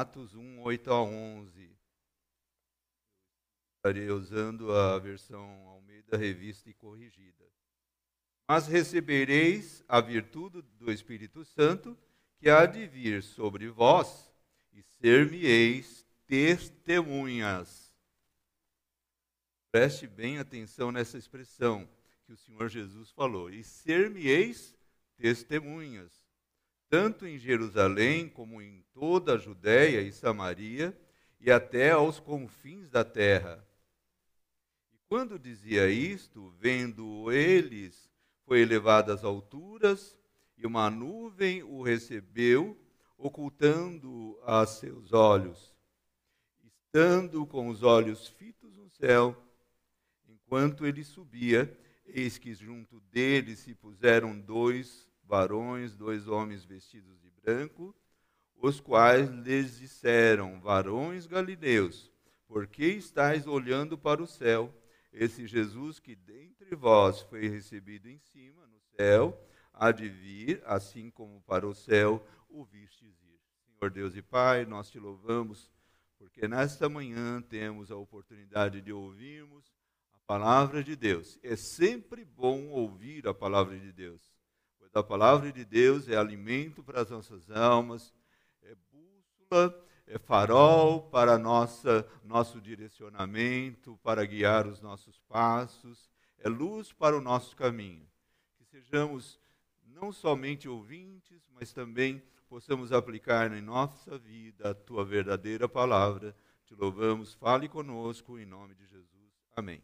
Atos 1, 8 a 11. Estarei usando a versão Almeida Revista e Corrigida. Mas recebereis a virtude do Espírito Santo, que há de vir sobre vós, e ser-me-eis testemunhas. Preste bem atenção nessa expressão que o Senhor Jesus falou. E ser-me-eis testemunhas, tanto em Jerusalém como em toda a Judéia e Samaria e até aos confins da terra. E quando dizia isto, vendo eles, foi elevado às alturas e uma nuvem o recebeu, ocultando a seus olhos. Estando com os olhos fitos no céu, enquanto ele subia, eis que junto dele se puseram dois varões, dois homens vestidos de branco, os quais lhes disseram: Varões galileus, por que estáis olhando para o céu? Esse Jesus que dentre vós foi recebido em cima, no céu, há de vir, assim como para o céu o vistes ir. Senhor Deus e Pai, nós te louvamos, porque nesta manhã temos a oportunidade de ouvirmos a palavra de Deus. É sempre bom ouvir a palavra de Deus, pois a palavra de Deus é alimento para as nossas almas, é bússola, é farol para nossa, nosso direcionamento, para guiar os nossos passos, é luz para o nosso caminho. Que sejamos não somente ouvintes, mas também possamos aplicar em nossa vida a tua verdadeira palavra. Te louvamos, fale conosco, em nome de Jesus. Amém.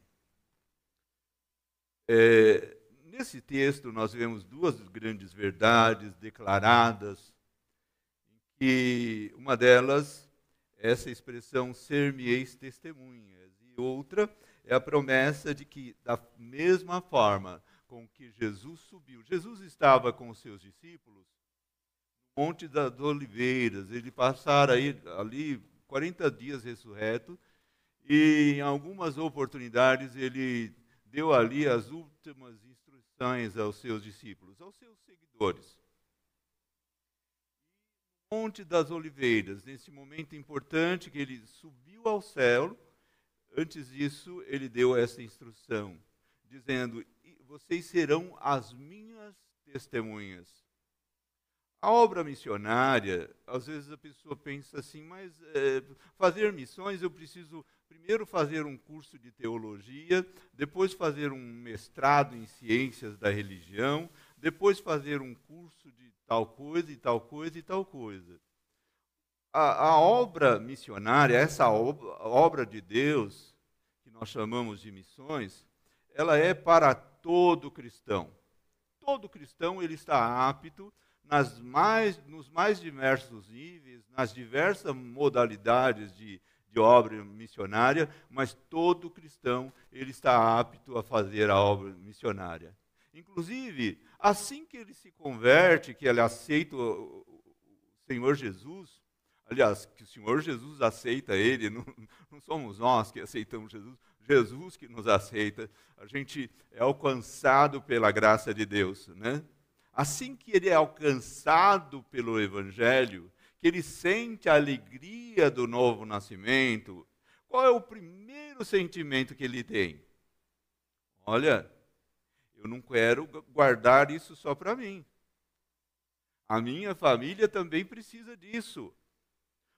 É, nesse texto, nós vemos duas grandes verdades declaradas, e uma delas é essa expressão ser-me-eis testemunhas, e outra é a promessa de que, da mesma forma com que Jesus subiu. Jesus estava com os seus discípulos no Monte das Oliveiras. Ele passara ali 40 dias ressurreto e em algumas oportunidades ele deu ali as últimas aos seus discípulos, aos seus seguidores. Monte das Oliveiras, nesse momento importante que ele subiu ao céu, antes disso ele deu essa instrução, dizendo: vocês serão as minhas testemunhas. A obra missionária, às vezes a pessoa pensa assim, mas é, fazer missões eu preciso primeiro fazer um curso de teologia, depois fazer um mestrado em ciências da religião, depois fazer um curso de tal coisa e tal coisa e tal coisa. A, a obra missionária, essa obra, obra de Deus, que nós chamamos de missões, ela é para todo cristão. Todo cristão ele está apto nas mais, nos mais diversos níveis, nas diversas modalidades de, de obra missionária, mas todo cristão ele está apto a fazer a obra missionária. Inclusive, assim que ele se converte, que ele aceita o Senhor Jesus, aliás, que o Senhor Jesus aceita ele, não, não somos nós que aceitamos Jesus, Jesus que nos aceita, a gente é alcançado pela graça de Deus, né? Assim que ele é alcançado pelo Evangelho, que ele sente a alegria do novo nascimento, qual é o primeiro sentimento que ele tem? Olha, eu não quero guardar isso só para mim. A minha família também precisa disso.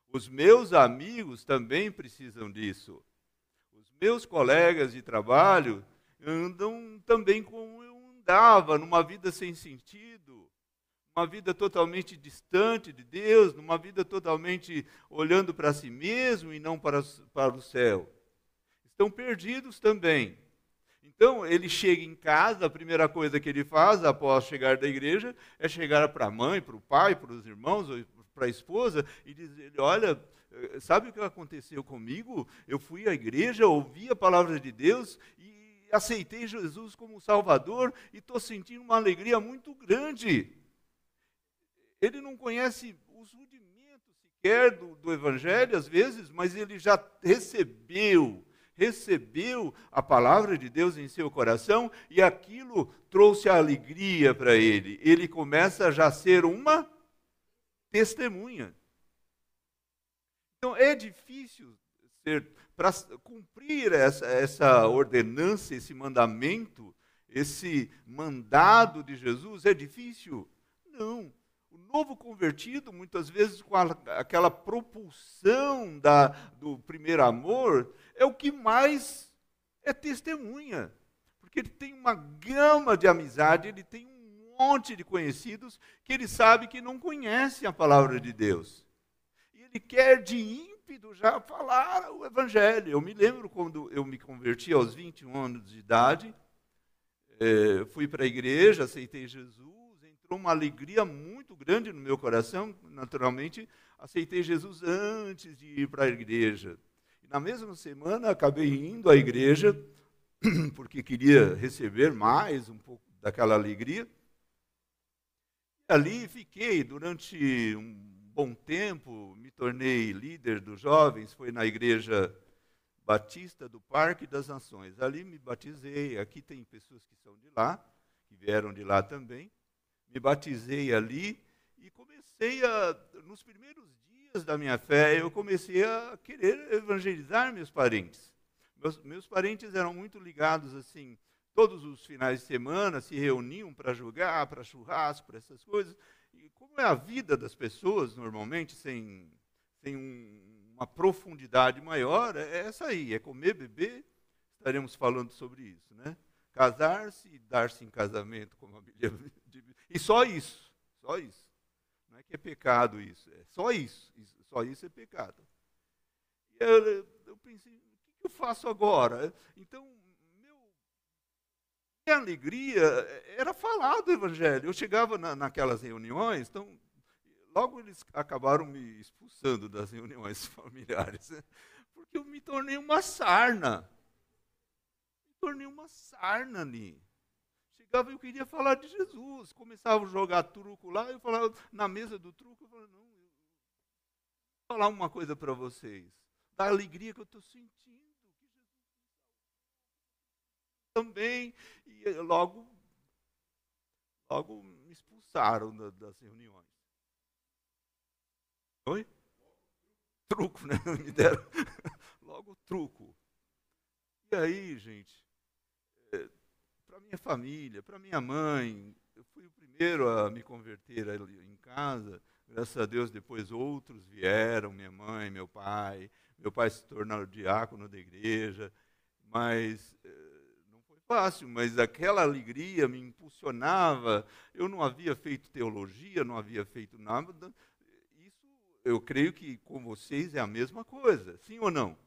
Os meus amigos também precisam disso meus colegas de trabalho andam também como eu andava, numa vida sem sentido, uma vida totalmente distante de Deus, numa vida totalmente olhando para si mesmo e não para, para o céu. Estão perdidos também. Então, ele chega em casa, a primeira coisa que ele faz após chegar da igreja é chegar para a mãe, para o pai, para os irmãos, para a esposa e dizer: Olha, eh, sabe o que aconteceu comigo? Eu fui à igreja, ouvi a palavra de Deus e aceitei Jesus como Salvador e estou sentindo uma alegria muito grande. Ele não conhece os rudimentos sequer do, do Evangelho, às vezes, mas ele já recebeu, recebeu a palavra de Deus em seu coração e aquilo trouxe alegria para ele. Ele começa a já ser uma testemunha. Então é difícil para cumprir essa, essa ordenança, esse mandamento, esse mandado de Jesus, é difícil? Não. O novo convertido, muitas vezes com a, aquela propulsão da, do primeiro amor, é o que mais é testemunha. Porque ele tem uma gama de amizade, ele tem um monte de conhecidos que ele sabe que não conhecem a palavra de Deus. E ele quer de ímpeto já falar o evangelho. Eu me lembro quando eu me converti aos 21 anos de idade, é, fui para a igreja, aceitei Jesus, uma alegria muito grande no meu coração. Naturalmente, aceitei Jesus antes de ir para a igreja. E na mesma semana, acabei indo à igreja, porque queria receber mais um pouco daquela alegria. E ali fiquei durante um bom tempo, me tornei líder dos jovens, foi na igreja Batista do Parque das Nações. Ali me batizei, aqui tem pessoas que são de lá, que vieram de lá também. Me batizei ali e comecei a, nos primeiros dias da minha fé, eu comecei a querer evangelizar meus parentes. Meus, meus parentes eram muito ligados assim, todos os finais de semana se reuniam para jogar, para churrasco, para essas coisas. E como é a vida das pessoas normalmente sem, sem um, uma profundidade maior, é essa aí, é comer, beber, estaremos falando sobre isso, né? Casar-se e dar-se em casamento, como a Bíblia diz. E só isso, só isso. Não é que é pecado isso, é só isso, só isso é pecado. E eu, eu pensei, o que eu faço agora? Então, meu, minha alegria era falar do Evangelho. Eu chegava na, naquelas reuniões, então logo eles acabaram me expulsando das reuniões familiares, né? porque eu me tornei uma sarna. Me tornei uma sarna ali. Eu queria falar de Jesus. Começava a jogar truco lá, eu falava na mesa do truco, eu falava, não, eu vou falar uma coisa para vocês. Da alegria que eu estou sentindo. Também. E logo, logo me expulsaram das reuniões. Oi? Truco, né? Me deram logo truco. E aí, gente, é, para minha família, para minha mãe, eu fui o primeiro a me converter ali em casa. Graças a Deus, depois outros vieram, minha mãe, meu pai. Meu pai se tornou diácono da igreja. Mas é, não foi fácil, mas aquela alegria me impulsionava. Eu não havia feito teologia, não havia feito nada, eu creio que com vocês é a mesma coisa, sim ou não?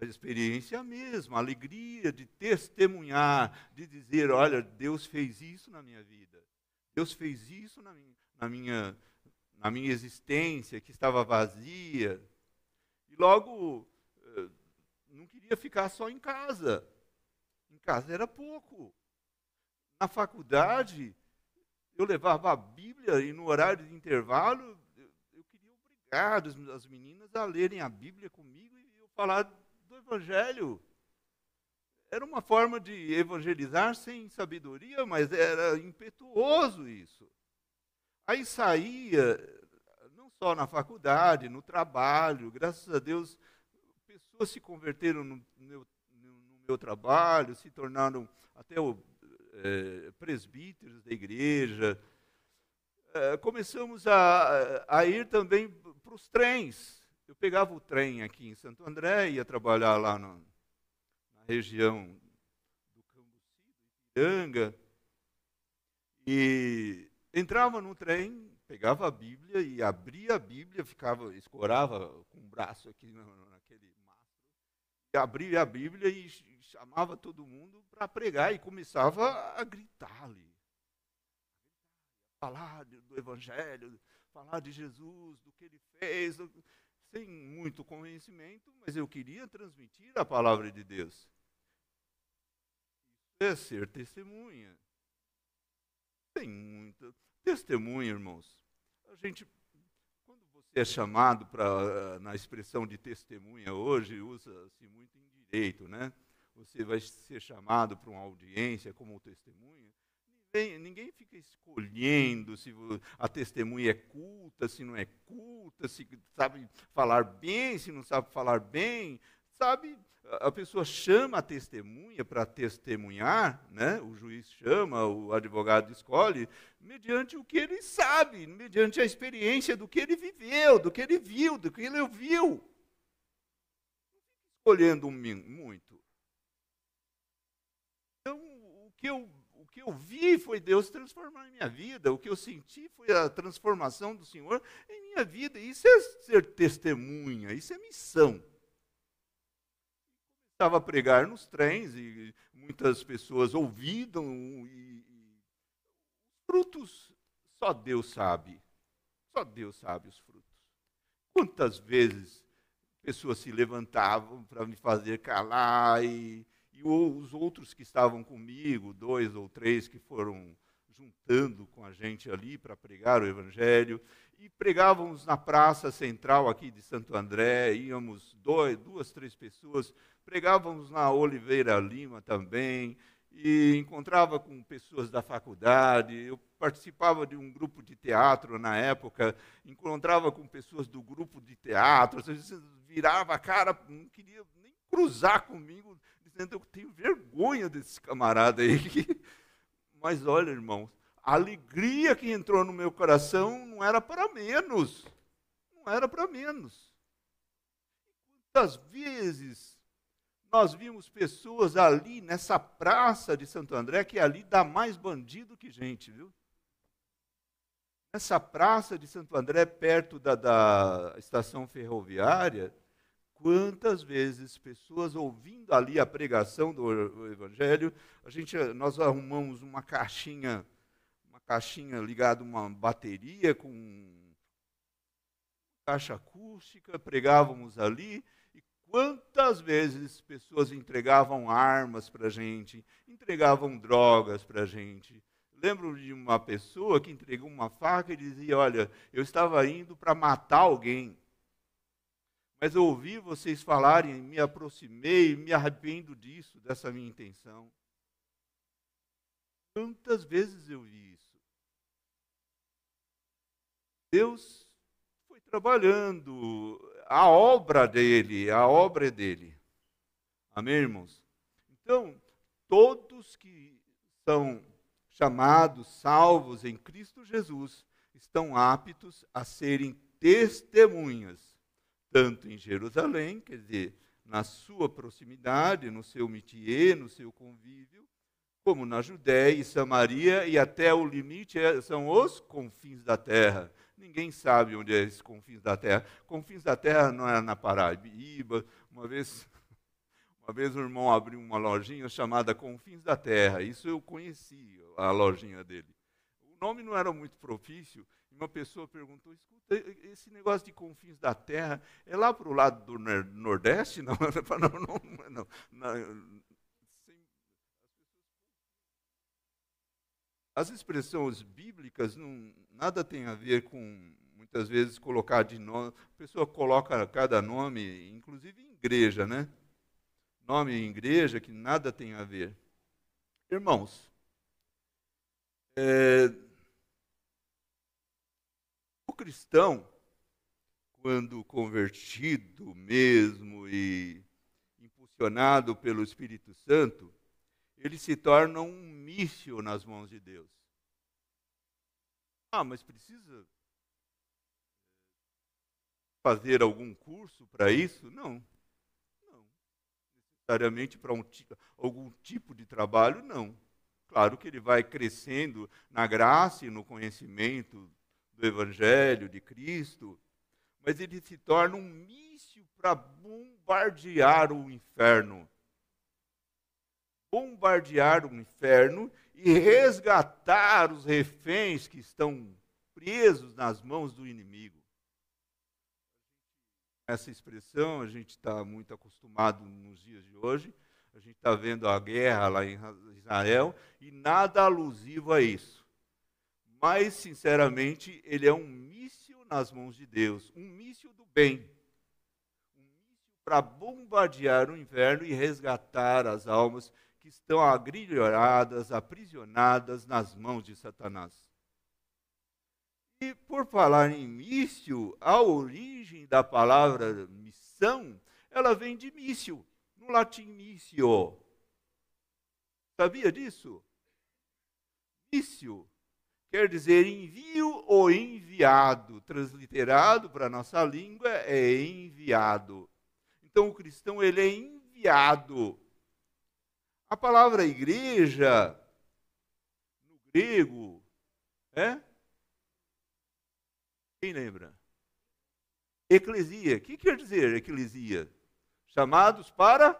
A experiência é a mesma, a alegria de testemunhar, de dizer: olha, Deus fez isso na minha vida, Deus fez isso na minha, na minha, na minha existência, que estava vazia. E logo, eh, não queria ficar só em casa. Em casa era pouco. Na faculdade, eu levava a Bíblia e no horário de intervalo obrigado as meninas a lerem a Bíblia comigo e eu falar do Evangelho. Era uma forma de evangelizar sem sabedoria, mas era impetuoso isso. Aí saía, não só na faculdade, no trabalho, graças a Deus, pessoas se converteram no meu, no meu trabalho, se tornaram até o, é, presbíteros da igreja. É, começamos a, a ir também para os trens. Eu pegava o trem aqui em Santo André, ia trabalhar lá no, na região do Cambuci, do Ipiranga, e entrava no trem, pegava a Bíblia e abria a Bíblia, ficava, escorava com o braço aqui naquele mastro, e abria a Bíblia e chamava todo mundo para pregar e começava a gritar ali. Falar do Evangelho, falar de Jesus, do que ele fez, sem muito conhecimento, mas eu queria transmitir a palavra de Deus. Isso é ser testemunha. Tem muita testemunha, irmãos. A gente, quando você é chamado para na expressão de testemunha hoje, usa-se muito em direito, né? Você vai ser chamado para uma audiência como testemunha ninguém, ninguém fica escolhendo se a testemunha é culta, se não é culta, se sabe falar bem, se não sabe falar bem. Sabe, a pessoa chama a testemunha para testemunhar, né? o juiz chama, o advogado escolhe, mediante o que ele sabe, mediante a experiência do que ele viveu, do que ele viu, do que ele ouviu. Escolhendo muito. Então, o que eu que eu vi foi Deus transformar minha vida, o que eu senti foi a transformação do Senhor em minha vida. Isso é ser testemunha, isso é missão estava a pregar nos trens e muitas pessoas ouviram e, frutos só Deus sabe. Só Deus sabe os frutos. Quantas vezes pessoas se levantavam para me fazer calar e, e os outros que estavam comigo, dois ou três que foram juntando com a gente ali para pregar o evangelho, e pregávamos na praça central aqui de Santo André, íamos dois, duas, três pessoas, pregávamos na Oliveira Lima também, e encontrava com pessoas da faculdade, eu participava de um grupo de teatro na época, encontrava com pessoas do grupo de teatro, às vezes virava a cara, não queria nem cruzar comigo, dizendo, eu tenho vergonha desse camarada aí. Mas olha, irmãos, a alegria que entrou no meu coração não era para menos. Não era para menos. Quantas vezes nós vimos pessoas ali nessa praça de Santo André, que ali dá mais bandido que gente, viu? Nessa praça de Santo André, perto da, da estação ferroviária, quantas vezes pessoas ouvindo ali a pregação do Evangelho, a gente, nós arrumamos uma caixinha caixinha ligada a uma bateria com caixa acústica, pregávamos ali. E quantas vezes pessoas entregavam armas para a gente, entregavam drogas para a gente. Lembro de uma pessoa que entregou uma faca e dizia: Olha, eu estava indo para matar alguém, mas eu ouvi vocês falarem, me aproximei, me arrependo disso, dessa minha intenção. Quantas vezes eu vi isso? Deus foi trabalhando, a obra dele, a obra é dele. Amém, irmãos? Então, todos que são chamados, salvos em Cristo Jesus, estão aptos a serem testemunhas, tanto em Jerusalém, quer dizer, na sua proximidade, no seu métier, no seu convívio, como na Judéia e Samaria, e até o limite é, são os confins da terra. Ninguém sabe onde é esses confins da terra. Confins da terra não é na Paraíba. Uma vez, uma vez o irmão abriu uma lojinha chamada Confins da Terra. Isso eu conheci, a lojinha dele. O nome não era muito propício. Uma pessoa perguntou: escuta, esse negócio de confins da terra é lá para o lado do Nordeste? Não, não, não, não, As expressões bíblicas não, nada tem a ver com, muitas vezes, colocar de nome. A pessoa coloca cada nome, inclusive em igreja, né? Nome em igreja que nada tem a ver. Irmãos, é, cristão, quando convertido mesmo e impulsionado pelo Espírito Santo, ele se torna um míssil nas mãos de Deus. Ah, mas precisa fazer algum curso para isso? Não. Não. Necessariamente para um, algum tipo de trabalho, não. Claro que ele vai crescendo na graça e no conhecimento do Evangelho de Cristo, mas ele se torna um míssil para bombardear o inferno bombardear o inferno e resgatar os reféns que estão presos nas mãos do inimigo. Essa expressão a gente está muito acostumado nos dias de hoje. A gente está vendo a guerra lá em Israel e nada alusivo a isso. Mas, sinceramente, ele é um míssil nas mãos de Deus, um míssil do bem. Um míssil para bombardear o inferno e resgatar as almas que estão agrilhoadas, aprisionadas nas mãos de Satanás. E por falar em mício, a origem da palavra missão, ela vem de mício, no latim missio. Sabia disso? Mício quer dizer envio ou enviado. Transliterado para a nossa língua é enviado. Então o cristão ele é enviado. A palavra igreja no grego é quem lembra? Eclesia. O que quer dizer eclesia? Chamados para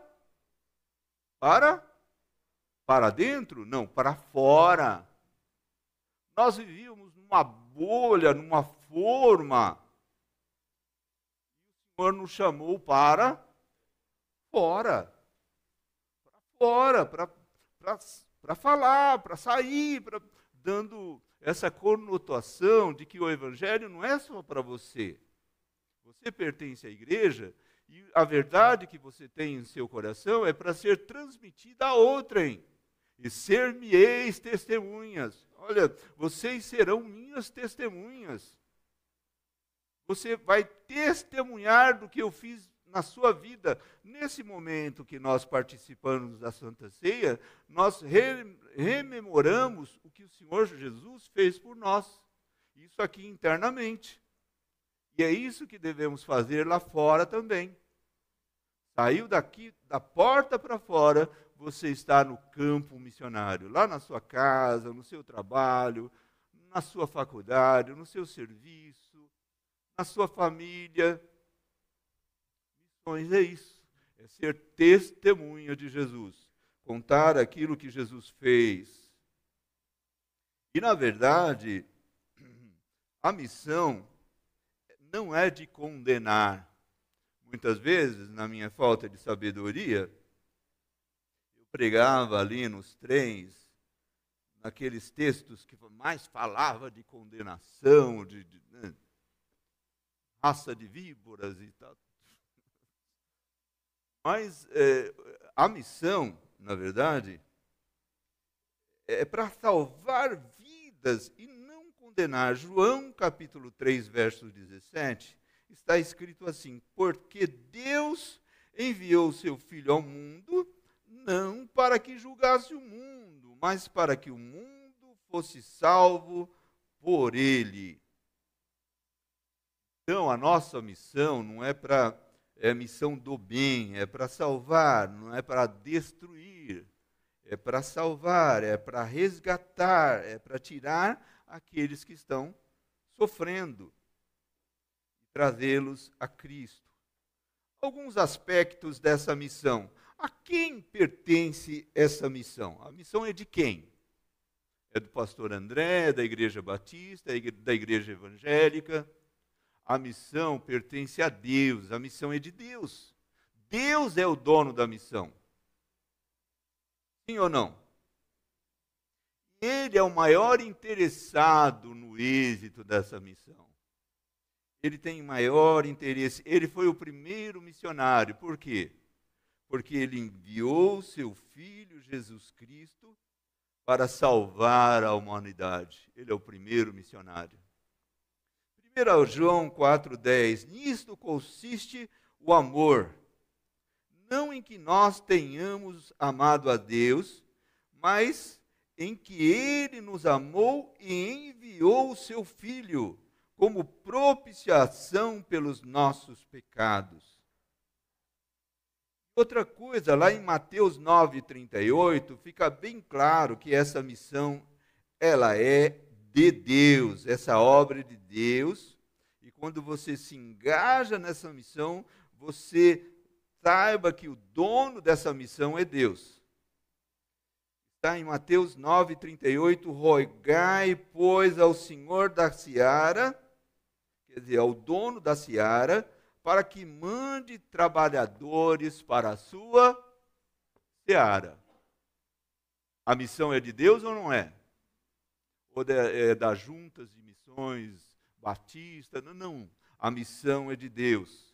para para dentro? Não, para fora. Nós vivíamos numa bolha, numa forma. O Senhor nos chamou para fora. Para fora, para falar, para sair, pra, dando essa conotação de que o Evangelho não é só para você. Você pertence à igreja e a verdade que você tem em seu coração é para ser transmitida a outrem. E ser-me-eis testemunhas. Olha, vocês serão minhas testemunhas. Você vai testemunhar do que eu fiz na sua vida. Nesse momento que nós participamos da Santa Ceia, nós re rememoramos o que o Senhor Jesus fez por nós. Isso aqui internamente. E é isso que devemos fazer lá fora também. Saiu daqui, da porta para fora, você está no campo missionário, lá na sua casa, no seu trabalho, na sua faculdade, no seu serviço, na sua família. Missões é isso, é ser testemunha de Jesus, contar aquilo que Jesus fez. E, na verdade, a missão não é de condenar. Muitas vezes, na minha falta de sabedoria, pregava ali nos trens, naqueles textos que mais falava de condenação, de, de né, raça de víboras e tal. Mas é, a missão, na verdade, é para salvar vidas e não condenar. João capítulo 3, verso 17, está escrito assim: Porque Deus enviou seu Filho ao mundo não para que julgasse o mundo, mas para que o mundo fosse salvo por ele. Então, a nossa missão não é para é missão do bem, é para salvar, não é para destruir, é para salvar, é para resgatar, é para tirar aqueles que estão sofrendo e trazê-los a Cristo. Alguns aspectos dessa missão. A quem pertence essa missão? A missão é de quem? É do pastor André, da Igreja Batista, da Igreja Evangélica. A missão pertence a Deus, a missão é de Deus. Deus é o dono da missão. Sim ou não? Ele é o maior interessado no êxito dessa missão. Ele tem maior interesse. Ele foi o primeiro missionário. Por quê? Porque ele enviou seu filho Jesus Cristo para salvar a humanidade. Ele é o primeiro missionário. 1 João 4,10: Nisto consiste o amor, não em que nós tenhamos amado a Deus, mas em que Ele nos amou e enviou o seu Filho como propiciação pelos nossos pecados. Outra coisa, lá em Mateus 9:38, fica bem claro que essa missão ela é de Deus, essa obra é de Deus. E quando você se engaja nessa missão, você saiba que o dono dessa missão é Deus. Está em Mateus 9:38, rogai, pois, ao Senhor da seara, quer dizer, ao dono da seara, para que mande trabalhadores para a sua seara. A missão é de Deus ou não é? Ou é das juntas de missões batista? Não, não. A missão é de Deus.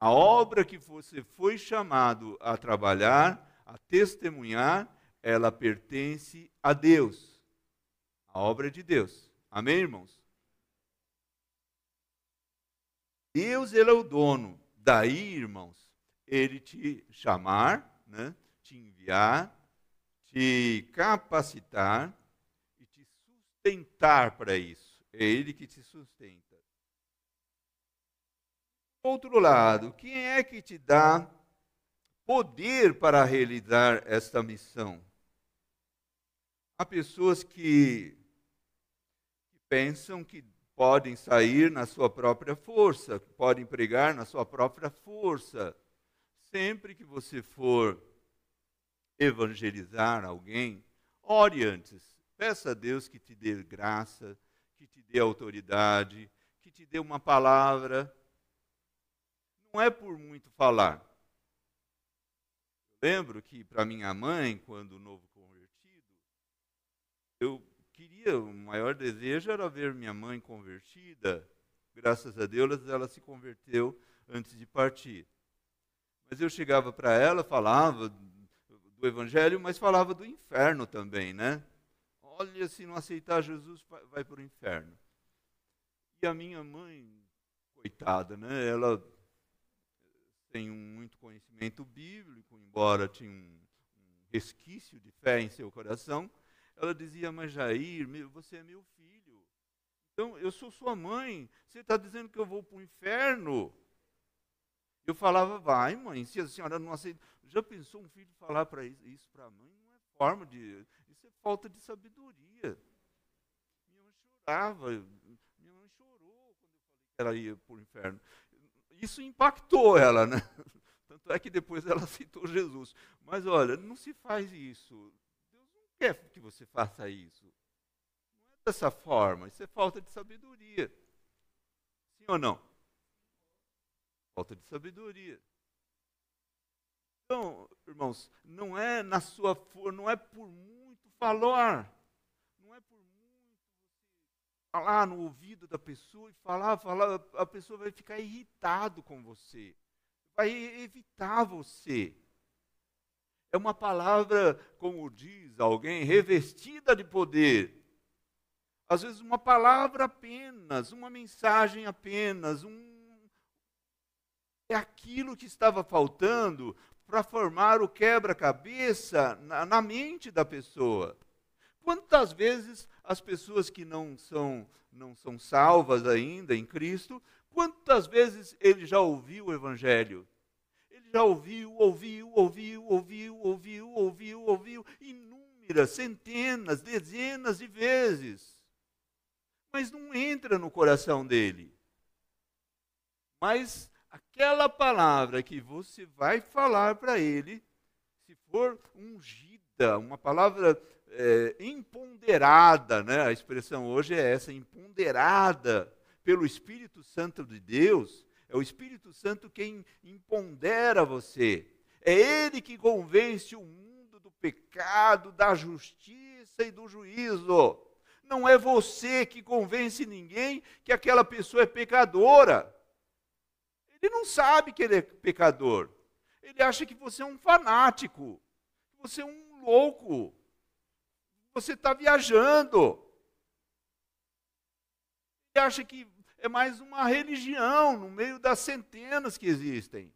A obra que você foi chamado a trabalhar, a testemunhar, ela pertence a Deus. A obra é de Deus. Amém, irmãos? Deus, ele é o dono. Daí, irmãos, ele te chamar, né, te enviar, te capacitar e te sustentar para isso. É ele que te sustenta. Outro lado, quem é que te dá poder para realizar esta missão? Há pessoas que, pensam que podem sair na sua própria força, podem pregar na sua própria força. Sempre que você for evangelizar alguém, ore antes. Peça a Deus que te dê graça, que te dê autoridade, que te dê uma palavra não é por muito falar. Lembro que para minha mãe, quando novo convertido, eu queria, o maior desejo era ver minha mãe convertida. Graças a Deus ela se converteu antes de partir. Mas eu chegava para ela, falava do evangelho, mas falava do inferno também, né? Olha, se não aceitar Jesus, vai para o inferno. E a minha mãe, coitada, né? Ela tem muito conhecimento bíblico, embora tinha um, um resquício de fé em seu coração, ela dizia, mas Jair, você é meu filho. Então, eu sou sua mãe. Você está dizendo que eu vou para o inferno? Eu falava, vai, mãe, se a senhora não aceita. Já pensou um filho falar para isso para a mãe? Não é forma de. Isso é falta de sabedoria. Minha mãe chorava. Minha mãe chorou quando eu falei que ela ia para o inferno isso impactou ela, né? Tanto é que depois ela aceitou Jesus. Mas olha, não se faz isso. Não quer que você faça isso. Não é dessa forma. Isso é falta de sabedoria. Sim ou não? Falta de sabedoria. Então, irmãos, não é na sua não é por muito falar falar no ouvido da pessoa e falar, falar, a pessoa vai ficar irritado com você, vai evitar você. É uma palavra, como diz alguém, revestida de poder. Às vezes uma palavra apenas, uma mensagem apenas, um é aquilo que estava faltando para formar o quebra-cabeça na, na mente da pessoa. Quantas vezes as pessoas que não são, não são salvas ainda em Cristo, quantas vezes ele já ouviu o Evangelho? Já ouviu, ouviu, ouviu, ouviu, ouviu, ouviu, ouviu, inúmeras, centenas, dezenas de vezes. Mas não entra no coração dele. Mas aquela palavra que você vai falar para ele, se for ungida, uma palavra é, né? a expressão hoje é essa, imponderada pelo Espírito Santo de Deus, é o Espírito Santo quem impondera você. É Ele que convence o mundo do pecado, da justiça e do juízo. Não é você que convence ninguém que aquela pessoa é pecadora. Ele não sabe que ele é pecador. Ele acha que você é um fanático, que você é um louco, você está viajando. Ele acha que é mais uma religião no meio das centenas que existem,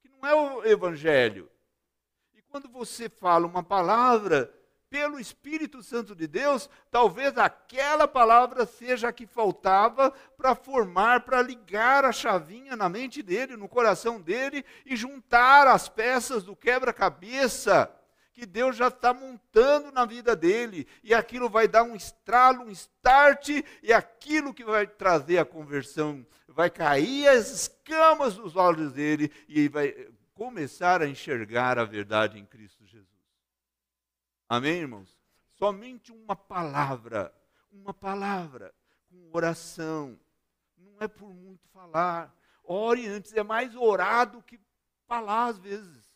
que não é o evangelho. E quando você fala uma palavra pelo Espírito Santo de Deus, talvez aquela palavra seja a que faltava para formar, para ligar a chavinha na mente dele, no coração dele e juntar as peças do quebra-cabeça que Deus já está montando na vida dele, e aquilo vai dar um estralo, um start, e aquilo que vai trazer a conversão, vai cair as escamas dos olhos dele, e vai começar a enxergar a verdade em Cristo Jesus. Amém, irmãos? Somente uma palavra, uma palavra, com oração, não é por muito falar. Ore antes, é mais orar do que falar às vezes.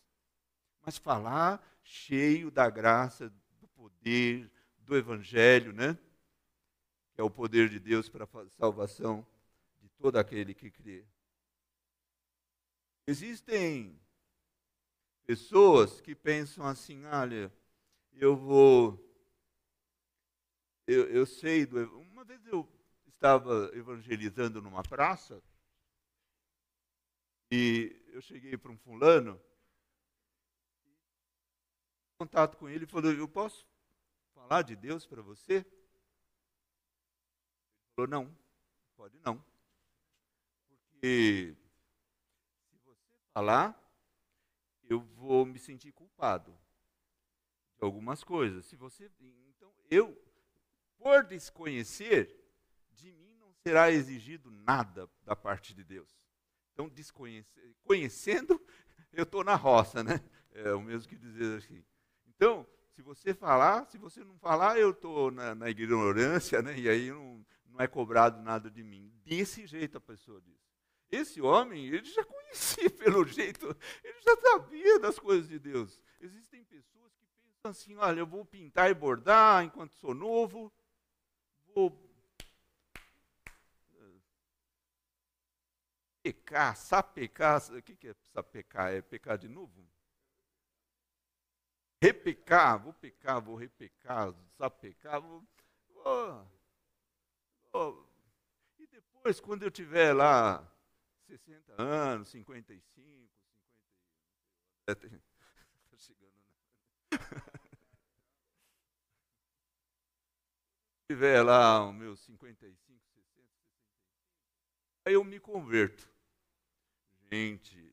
Mas falar cheio da graça, do poder, do Evangelho, né? Que é o poder de Deus para a salvação de todo aquele que crê. Existem pessoas que pensam assim: olha, eu vou. Eu, eu sei do. Uma vez eu estava evangelizando numa praça e eu cheguei para um fulano, contato com ele e falou: Eu posso falar de Deus para você? Ele falou: Não, pode não. Porque se você falar, eu vou me sentir culpado de algumas coisas. Se você, então eu, por desconhecer, de mim não será exigido nada da parte de Deus. Então, conhecendo, eu estou na roça, né? É o mesmo que dizer assim. Então, se você falar, se você não falar, eu estou na, na, ignorância, né? E aí não, não é cobrado nada de mim. Desse jeito a pessoa diz. Esse homem, ele já conhecia pelo jeito, ele já sabia das coisas de Deus. Existem pessoas que pensam assim: olha, eu vou pintar e bordar enquanto sou novo, vou pecar, sapecar. O que é sapecar? É pecar de novo? Repecar, vou pecar, vou repecar, sapecar, vou, vou, vou. E depois, quando eu tiver lá 60 anos, 55, 50. Está chegando. Se tiver lá os meus 55, 60, 65, aí eu me converto. Gente,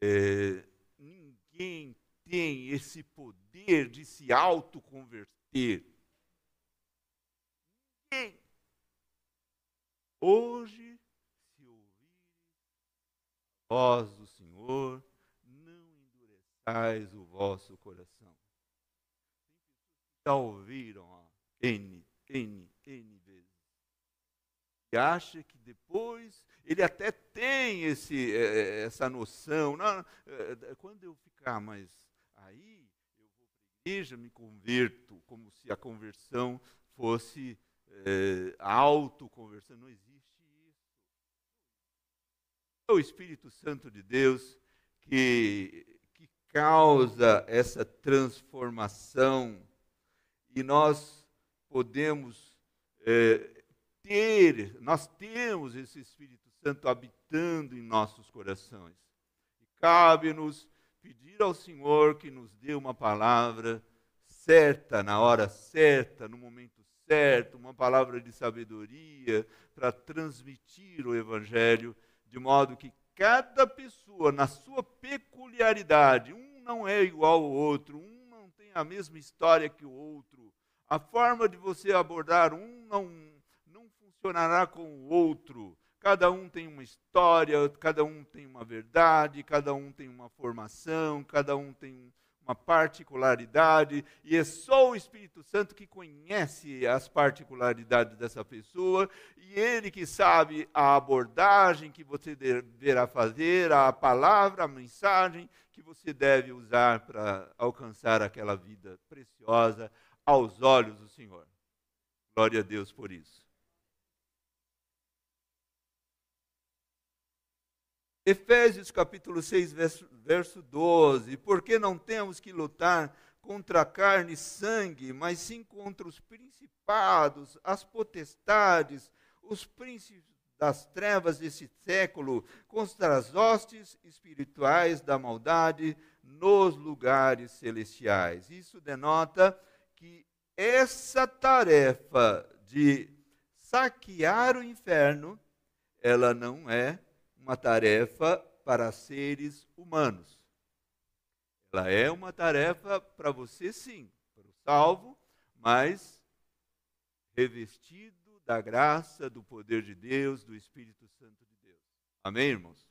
é, ninguém tem esse poder de se autoconverter. Ninguém. Hoje voz do Senhor, não endureçais o vosso coração. Já ouviram ó, N, N, N vezes. E acha que depois ele até tem esse, é, essa noção. Não, é, quando eu ficar mais aí, eu vou para a igreja, me converto, como se a conversão fosse é, autoconversão. Não existe é o Espírito Santo de Deus que, que causa essa transformação e nós podemos é, ter, nós temos esse Espírito Santo habitando em nossos corações. E cabe-nos pedir ao Senhor que nos dê uma palavra certa, na hora certa, no momento certo, uma palavra de sabedoria para transmitir o Evangelho de modo que cada pessoa, na sua peculiaridade, um não é igual ao outro, um não tem a mesma história que o outro, a forma de você abordar um não, não funcionará com o outro. Cada um tem uma história, cada um tem uma verdade, cada um tem uma formação, cada um tem um uma particularidade, e é só o Espírito Santo que conhece as particularidades dessa pessoa, e ele que sabe a abordagem que você deverá fazer, a palavra, a mensagem que você deve usar para alcançar aquela vida preciosa aos olhos do Senhor. Glória a Deus por isso. Efésios capítulo 6, verso, verso 12. Porque não temos que lutar contra carne e sangue, mas sim contra os principados, as potestades, os príncipes das trevas desse século, contra as hostes espirituais da maldade nos lugares celestiais. Isso denota que essa tarefa de saquear o inferno, ela não é uma tarefa para seres humanos. Ela é uma tarefa para você, sim, para o salvo, mas revestido da graça, do poder de Deus, do Espírito Santo de Deus. Amém, irmãos?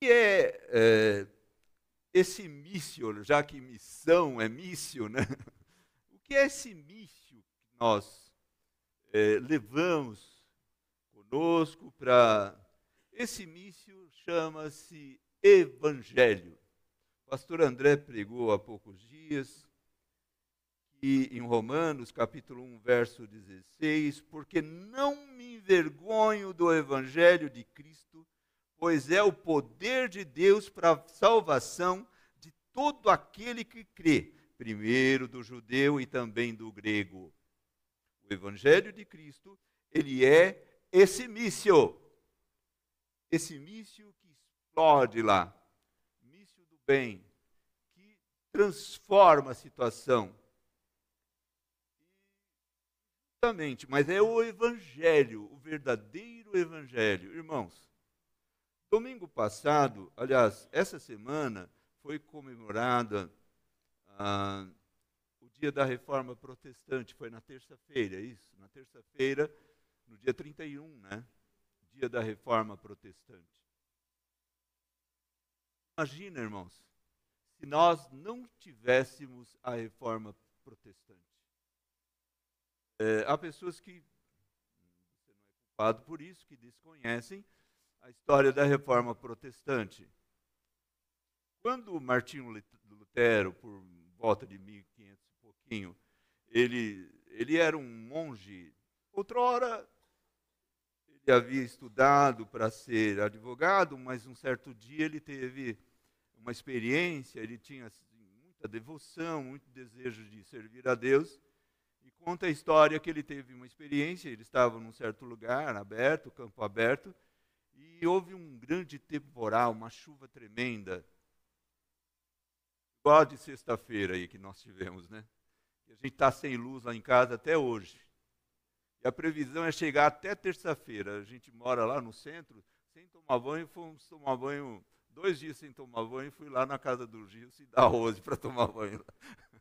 E é, é esse mício, já que missão é mício, né? O que é esse mício que nós é, levamos conosco para. Esse mício chama-se Evangelho. O pastor André pregou há poucos dias em Romanos, capítulo 1, verso 16, porque não me envergonho do evangelho de Cristo, pois é o poder de Deus para a salvação de todo aquele que crê, primeiro do judeu e também do grego. O evangelho de Cristo, ele é esse míssil. Esse míssil que explode lá, míssil do bem, que transforma a situação. Justamente, mas é o evangelho, o verdadeiro evangelho. Irmãos, Domingo passado, aliás, essa semana, foi comemorada ah, o dia da reforma protestante, foi na terça-feira, é isso? Na terça-feira, no dia 31, né? Dia da reforma protestante. Imagina, irmãos, se nós não tivéssemos a reforma protestante. É, há pessoas que, você não é culpado por isso, que desconhecem a história da reforma protestante. Quando Martinho Lutero, por volta de 1500 e pouquinho, ele, ele era um monge, outrora ele havia estudado para ser advogado, mas um certo dia ele teve uma experiência, ele tinha assim, muita devoção, muito desejo de servir a Deus, e conta a história que ele teve uma experiência, ele estava num certo lugar aberto, campo aberto, e houve um grande temporal, uma chuva tremenda. Igual de sexta-feira aí que nós tivemos, né? A gente está sem luz lá em casa até hoje. E a previsão é chegar até terça-feira. A gente mora lá no centro, sem tomar banho, fomos tomar banho dois dias sem tomar banho, fui lá na casa do Gil e da Rose para tomar banho.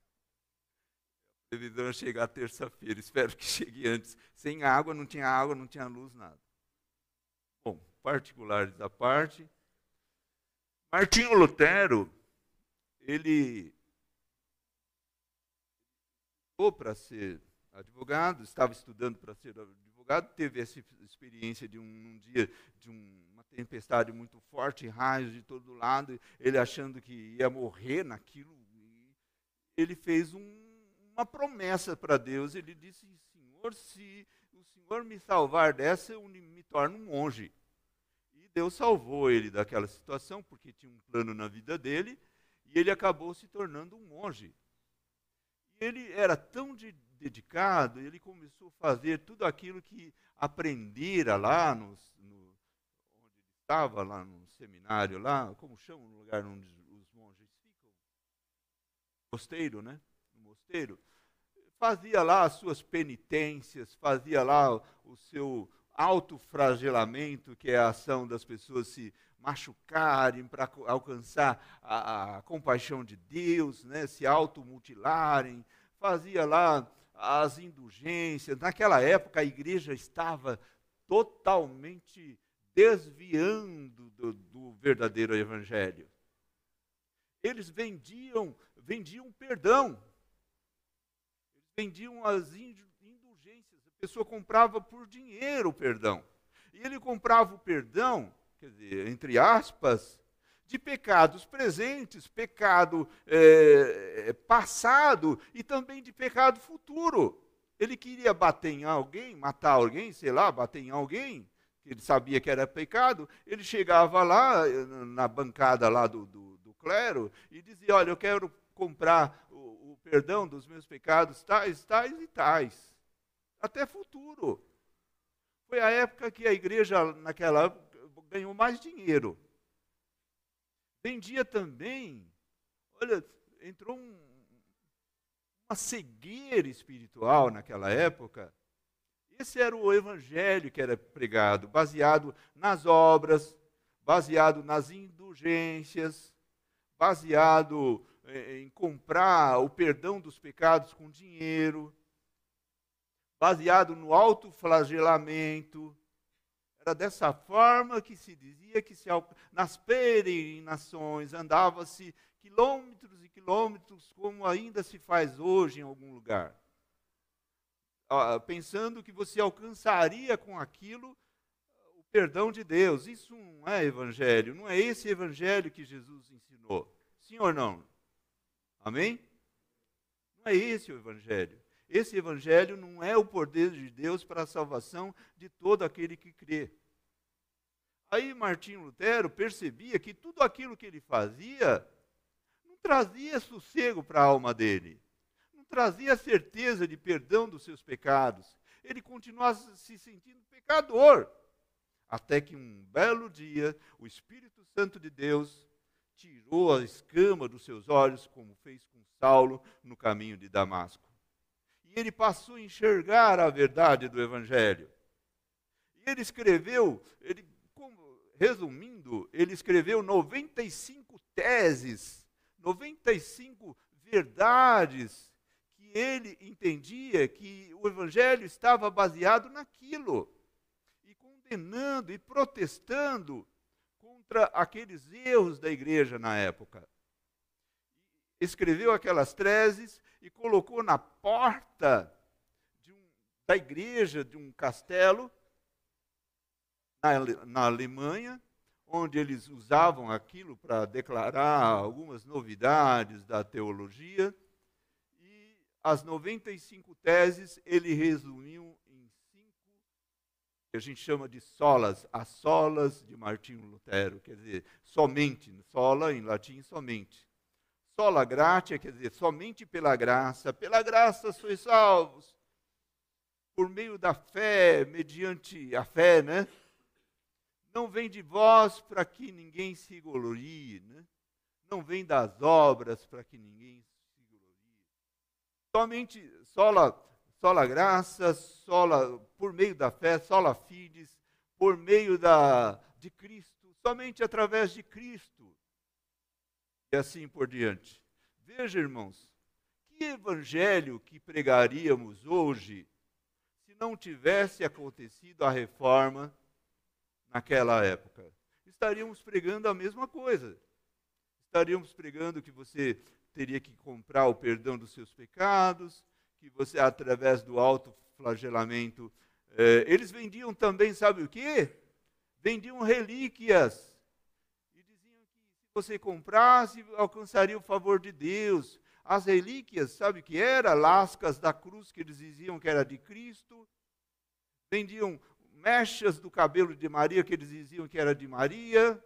A previsão é chegar terça-feira, espero que chegue antes. Sem água, não tinha água, não tinha luz, nada particulares à parte. Martinho Lutero, ele ou para ser advogado, estava estudando para ser advogado, teve essa experiência de um, um dia de um, uma tempestade muito forte, raios de todo lado, ele achando que ia morrer naquilo, ele fez um, uma promessa para Deus. Ele disse: Senhor, se o Senhor me salvar dessa, eu me torno um monge. Deus salvou ele daquela situação, porque tinha um plano na vida dele, e ele acabou se tornando um monge. Ele era tão de, dedicado, ele começou a fazer tudo aquilo que aprendera lá no, onde ele estava, lá no seminário, lá, como chama o lugar onde os monges ficam? Mosteiro, né? No mosteiro. Fazia lá as suas penitências, fazia lá o seu autofragelamento, que é a ação das pessoas se machucarem para alcançar a, a, compaixão de Deus, né, se automutilarem, fazia lá as indulgências. Naquela época a igreja estava totalmente desviando do, do verdadeiro evangelho. Eles vendiam, vendiam perdão. Vendiam as pessoa comprava por dinheiro o perdão. E ele comprava o perdão, quer dizer, entre aspas, de pecados presentes, pecado é, passado e também de pecado futuro. Ele queria bater em alguém, matar alguém, sei lá, bater em alguém, que ele sabia que era pecado. Ele chegava lá, na bancada lá do, do, do clero, e dizia: Olha, eu quero comprar o, o perdão dos meus pecados, tais, tais e tais até futuro. Foi a época que a igreja, naquela época, ganhou mais dinheiro. Vendia também, olha, entrou um, uma cegueira espiritual naquela época. Esse era o evangelho que era pregado, baseado nas obras, baseado nas indulgências, baseado eh, em comprar o perdão dos pecados com dinheiro baseado no autoflagelamento. Era dessa forma que se dizia que se, nas peregrinações andava-se quilômetros e quilômetros, como ainda se faz hoje em algum lugar. Pensando que você alcançaria com aquilo o perdão de Deus. Isso não é evangelho, não é esse evangelho que Jesus ensinou. Sim ou não? Amém? Não é esse o evangelho. Esse evangelho não é o poder de Deus para a salvação de todo aquele que crê. Aí Martinho Lutero percebia que tudo aquilo que ele fazia não trazia sossego para a alma dele, não trazia certeza de perdão dos seus pecados. Ele continuava se sentindo pecador. Até que um belo dia, o Espírito Santo de Deus tirou a escama dos seus olhos, como fez com Saulo no caminho de Damasco. E ele passou a enxergar a verdade do Evangelho. E ele escreveu, ele resumindo, ele escreveu 95 teses, 95 verdades que ele entendia que o evangelho estava baseado naquilo. E condenando e protestando contra aqueles erros da igreja na época. Escreveu aquelas teses e colocou na porta um, da igreja de um castelo na, na Alemanha, onde eles usavam aquilo para declarar algumas novidades da teologia. E as 95 teses ele resumiu em cinco, que a gente chama de solas, as solas de Martinho Lutero, quer dizer, somente, sola em latim, somente. Sola gratia, quer dizer, somente pela graça, pela graça sois salvos, por meio da fé, mediante a fé, né? não vem de vós para que ninguém se glorie, né? não vem das obras para que ninguém se glorie. Somente sola, sola graça, sola por meio da fé, sola fides, por meio da, de Cristo, somente através de Cristo. E assim por diante. Veja, irmãos, que evangelho que pregaríamos hoje se não tivesse acontecido a reforma naquela época? Estaríamos pregando a mesma coisa. Estaríamos pregando que você teria que comprar o perdão dos seus pecados, que você, através do autoflagelamento, eh, eles vendiam também, sabe o que? Vendiam relíquias. E diziam que se você comprasse, alcançaria o favor de Deus. As relíquias, sabe o que era? Lascas da cruz que eles diziam que era de Cristo. Vendiam mechas do cabelo de Maria, que eles diziam que era de Maria,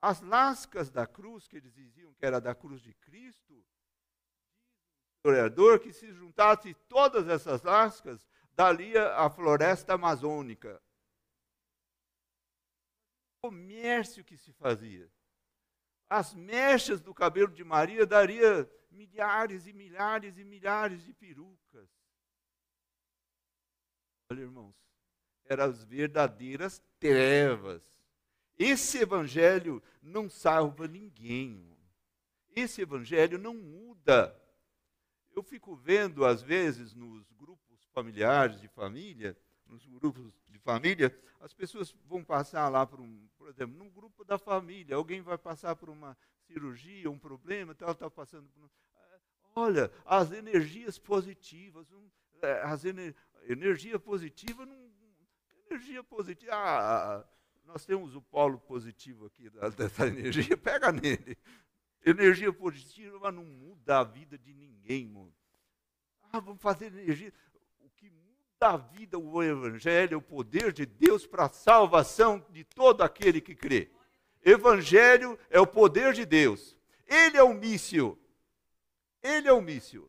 as lascas da cruz, que eles diziam que era da cruz de Cristo, o historiador que se juntasse todas essas lascas, daria a floresta amazônica. O comércio que se fazia. As mechas do cabelo de Maria daria milhares e milhares e milhares de perucas. Olha, irmãos, eram as verdadeiras trevas. Esse evangelho não salva ninguém. Esse evangelho não muda. Eu fico vendo, às vezes, nos grupos familiares de família, nos grupos de família, as pessoas vão passar lá por um, por exemplo, num grupo da família, alguém vai passar por uma cirurgia, um problema, ela está passando por. Olha, as energias positivas, é, as ener, energia positiva energia positiva. Ah, nós temos o polo positivo aqui dessa energia, pega nele. Energia positiva não muda a vida de ninguém, mano. Ah, vamos fazer energia. O que muda a vida, o Evangelho, o poder de Deus para a salvação de todo aquele que crê. Evangelho é o poder de Deus. Ele é o míssil. Ele é o míssil.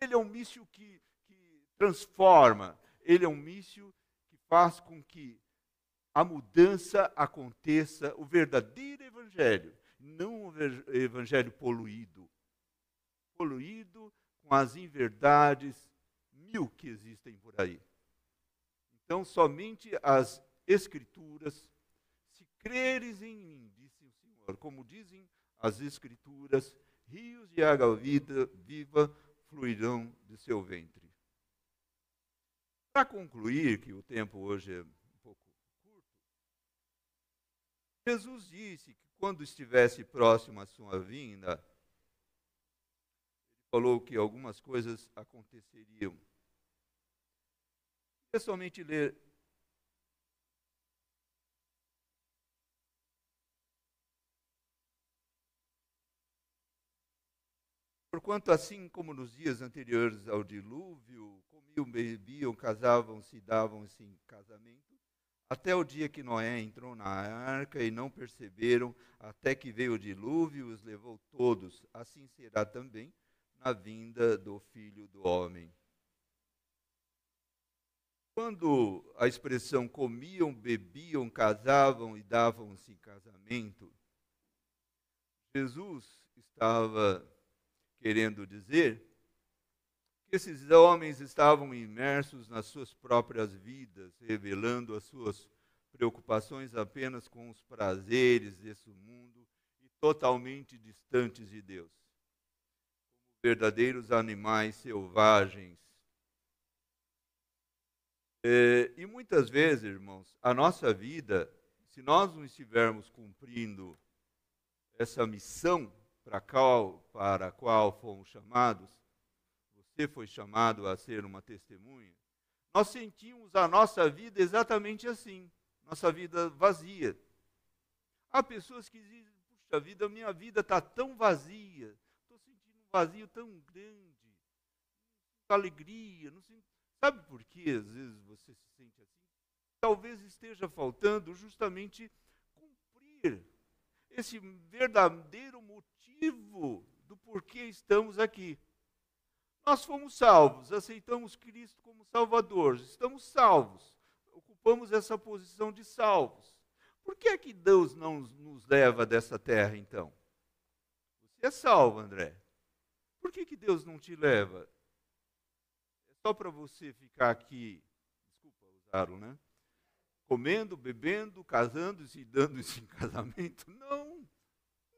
Ele é um míssil que, que transforma. Ele é um míssil faz com que a mudança aconteça, o verdadeiro evangelho, não o evangelho poluído. Poluído com as inverdades mil que existem por aí. Então, somente as Escrituras, se creres em mim, disse o Senhor, como dizem as Escrituras, rios de água vida, viva fluirão de seu ventre. Para concluir, que o tempo hoje é um pouco curto, Jesus disse que quando estivesse próximo à sua vinda, ele falou que algumas coisas aconteceriam. Somente ler Porquanto, assim como nos dias anteriores ao dilúvio, comiam, bebiam, casavam-se, davam-se em casamento, até o dia que Noé entrou na arca e não perceberam, até que veio o dilúvio e os levou todos. Assim será também na vinda do Filho do Homem. Quando a expressão comiam, bebiam, casavam e davam-se em casamento, Jesus estava querendo dizer que esses homens estavam imersos nas suas próprias vidas, revelando as suas preocupações apenas com os prazeres desse mundo e totalmente distantes de Deus. Como verdadeiros animais selvagens. É, e muitas vezes, irmãos, a nossa vida, se nós não estivermos cumprindo essa missão para qual, para a qual fomos chamados, você foi chamado a ser uma testemunha, nós sentimos a nossa vida exatamente assim, nossa vida vazia. Há pessoas que dizem, puxa vida, minha vida está tão vazia, estou sentindo um vazio tão grande, não alegria, não sinto... Sabe por que às vezes você se sente assim? Talvez esteja faltando justamente cumprir esse verdadeiro motivo do porquê estamos aqui. Nós fomos salvos, aceitamos Cristo como Salvador, estamos salvos, ocupamos essa posição de salvos. Por que é que Deus não nos leva dessa terra então? Você é salvo, André. Por que, que Deus não te leva? Só para você ficar aqui, desculpa, usaram, né? comendo, bebendo, casando-se e dando-se em casamento? Não,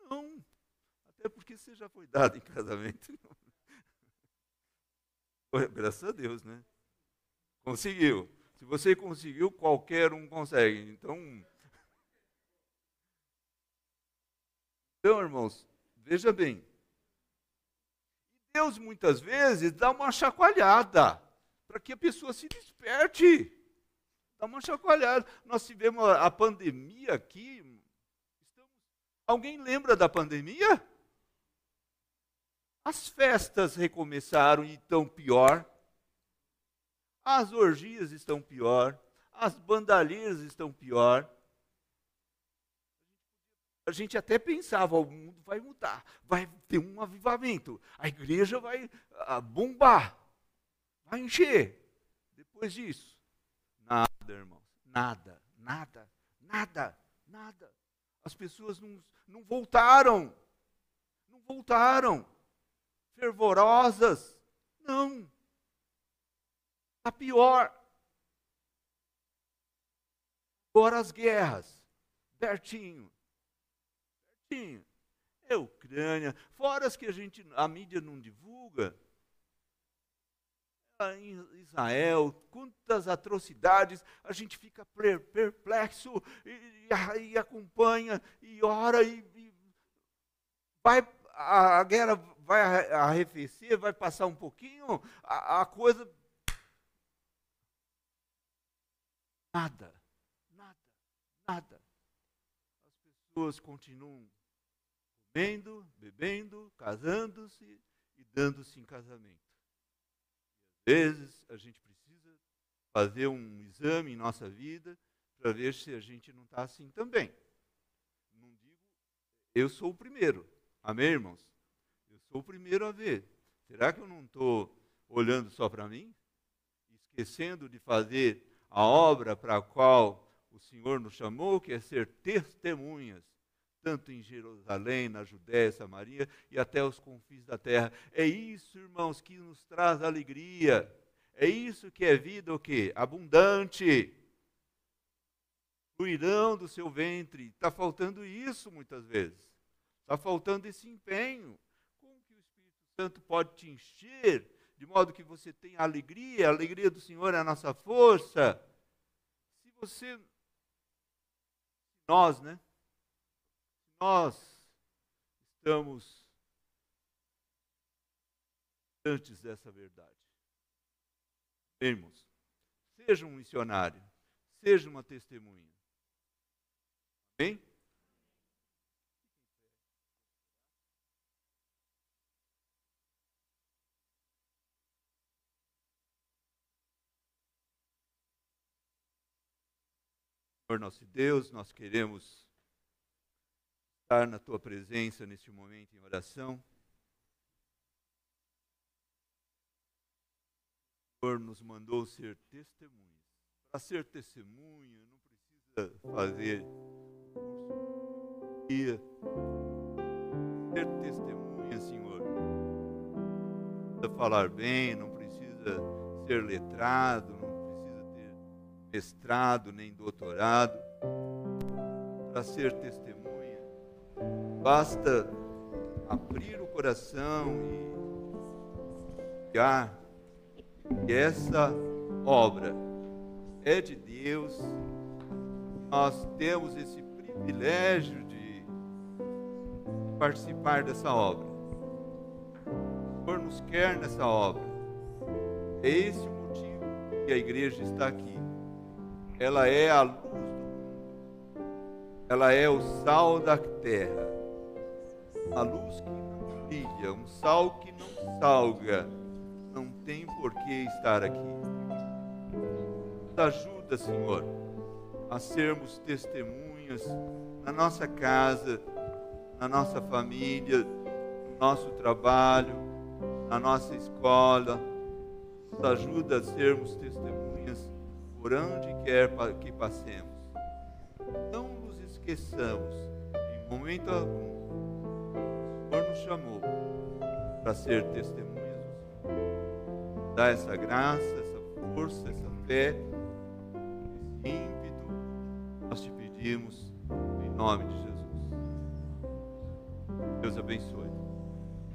não. Até porque você já foi dado em casamento. Graças a Deus, né? Conseguiu. Se você conseguiu, qualquer um consegue. Então, então irmãos, veja bem. Deus muitas vezes dá uma chacoalhada para que a pessoa se desperte. Dá uma chacoalhada. Nós tivemos a, pandemia aqui. Alguém lembra da pandemia? As festas recomeçaram e estão pior. As orgias estão pior. As bandalheiras estão pior. A gente até pensava, o mundo vai mudar, vai ter um avivamento, a igreja vai ah, bombar, vai encher. Depois disso, Nada, irmãos. Nada, nada, nada, nada. As pessoas não, não voltaram. Não voltaram. Fervorosas. Não. Está pior. Agora as guerras. Pertinho. É Ucrânia. Fora as que a gente, a mídia não divulga Israel, quantas atrocidades, a gente fica perplexo e, e, e acompanha e ora e, e vai a, a, guerra vai arrefecer, vai passar um pouquinho, a, a coisa nada, nada, nada. As pessoas continuam comendo, bebendo, casando-se e dando-se em casamento vezes a gente precisa fazer um exame em nossa vida para ver se a gente não está assim também. Não digo, eu sou o primeiro. Amém, irmãos? Eu sou o primeiro a ver. Será que eu não estou olhando só para mim? Esquecendo de fazer a obra para a qual o Senhor nos chamou, que é ser testemunhas tanto em Jerusalém, na Judéia, Samaria e até os confins da terra. É isso, irmãos, que nos traz alegria. É isso que é vida o quê? Abundante. Fluirão do seu ventre. Está faltando isso muitas vezes. Está faltando esse empenho. Como que o Espírito Santo pode te encher de modo que você tenha alegria? A alegria do Senhor é a nossa força. Se você, nós, né? Nós estamos antes dessa verdade. Irmãos, seja um missionário, seja uma testemunha. Amém? Senhor nosso Deus, nós queremos estar na tua presença neste momento em oração. O Senhor nos mandou ser testemunhas. Para ser testemunha, não precisa fazer curso de ser testemunha, Senhor. Não precisa falar bem, não precisa ser letrado, não precisa ter mestrado nem doutorado para ser testemunha. Basta abrir o coração e olhar que essa obra é de Deus. Nós temos esse privilégio de participar dessa obra. O Senhor nos quer nessa obra. É esse o motivo que a igreja está aqui. Ela é a luz do mundo. Ela é o sal da terra. A luz que não brilha, um sal que não salga, não tem por que estar aqui. Nos ajuda, Senhor, a sermos testemunhas na nossa casa, na nossa família, no nosso trabalho, na nossa escola. Nos ajuda a sermos testemunhas por onde quer que passemos. Não nos esqueçamos, em momento algum, nos chamou para ser testemunhas. Dá essa graça, essa força, essa fé, esse ímpeto, nós te pedimos em nome de Jesus. Deus abençoe.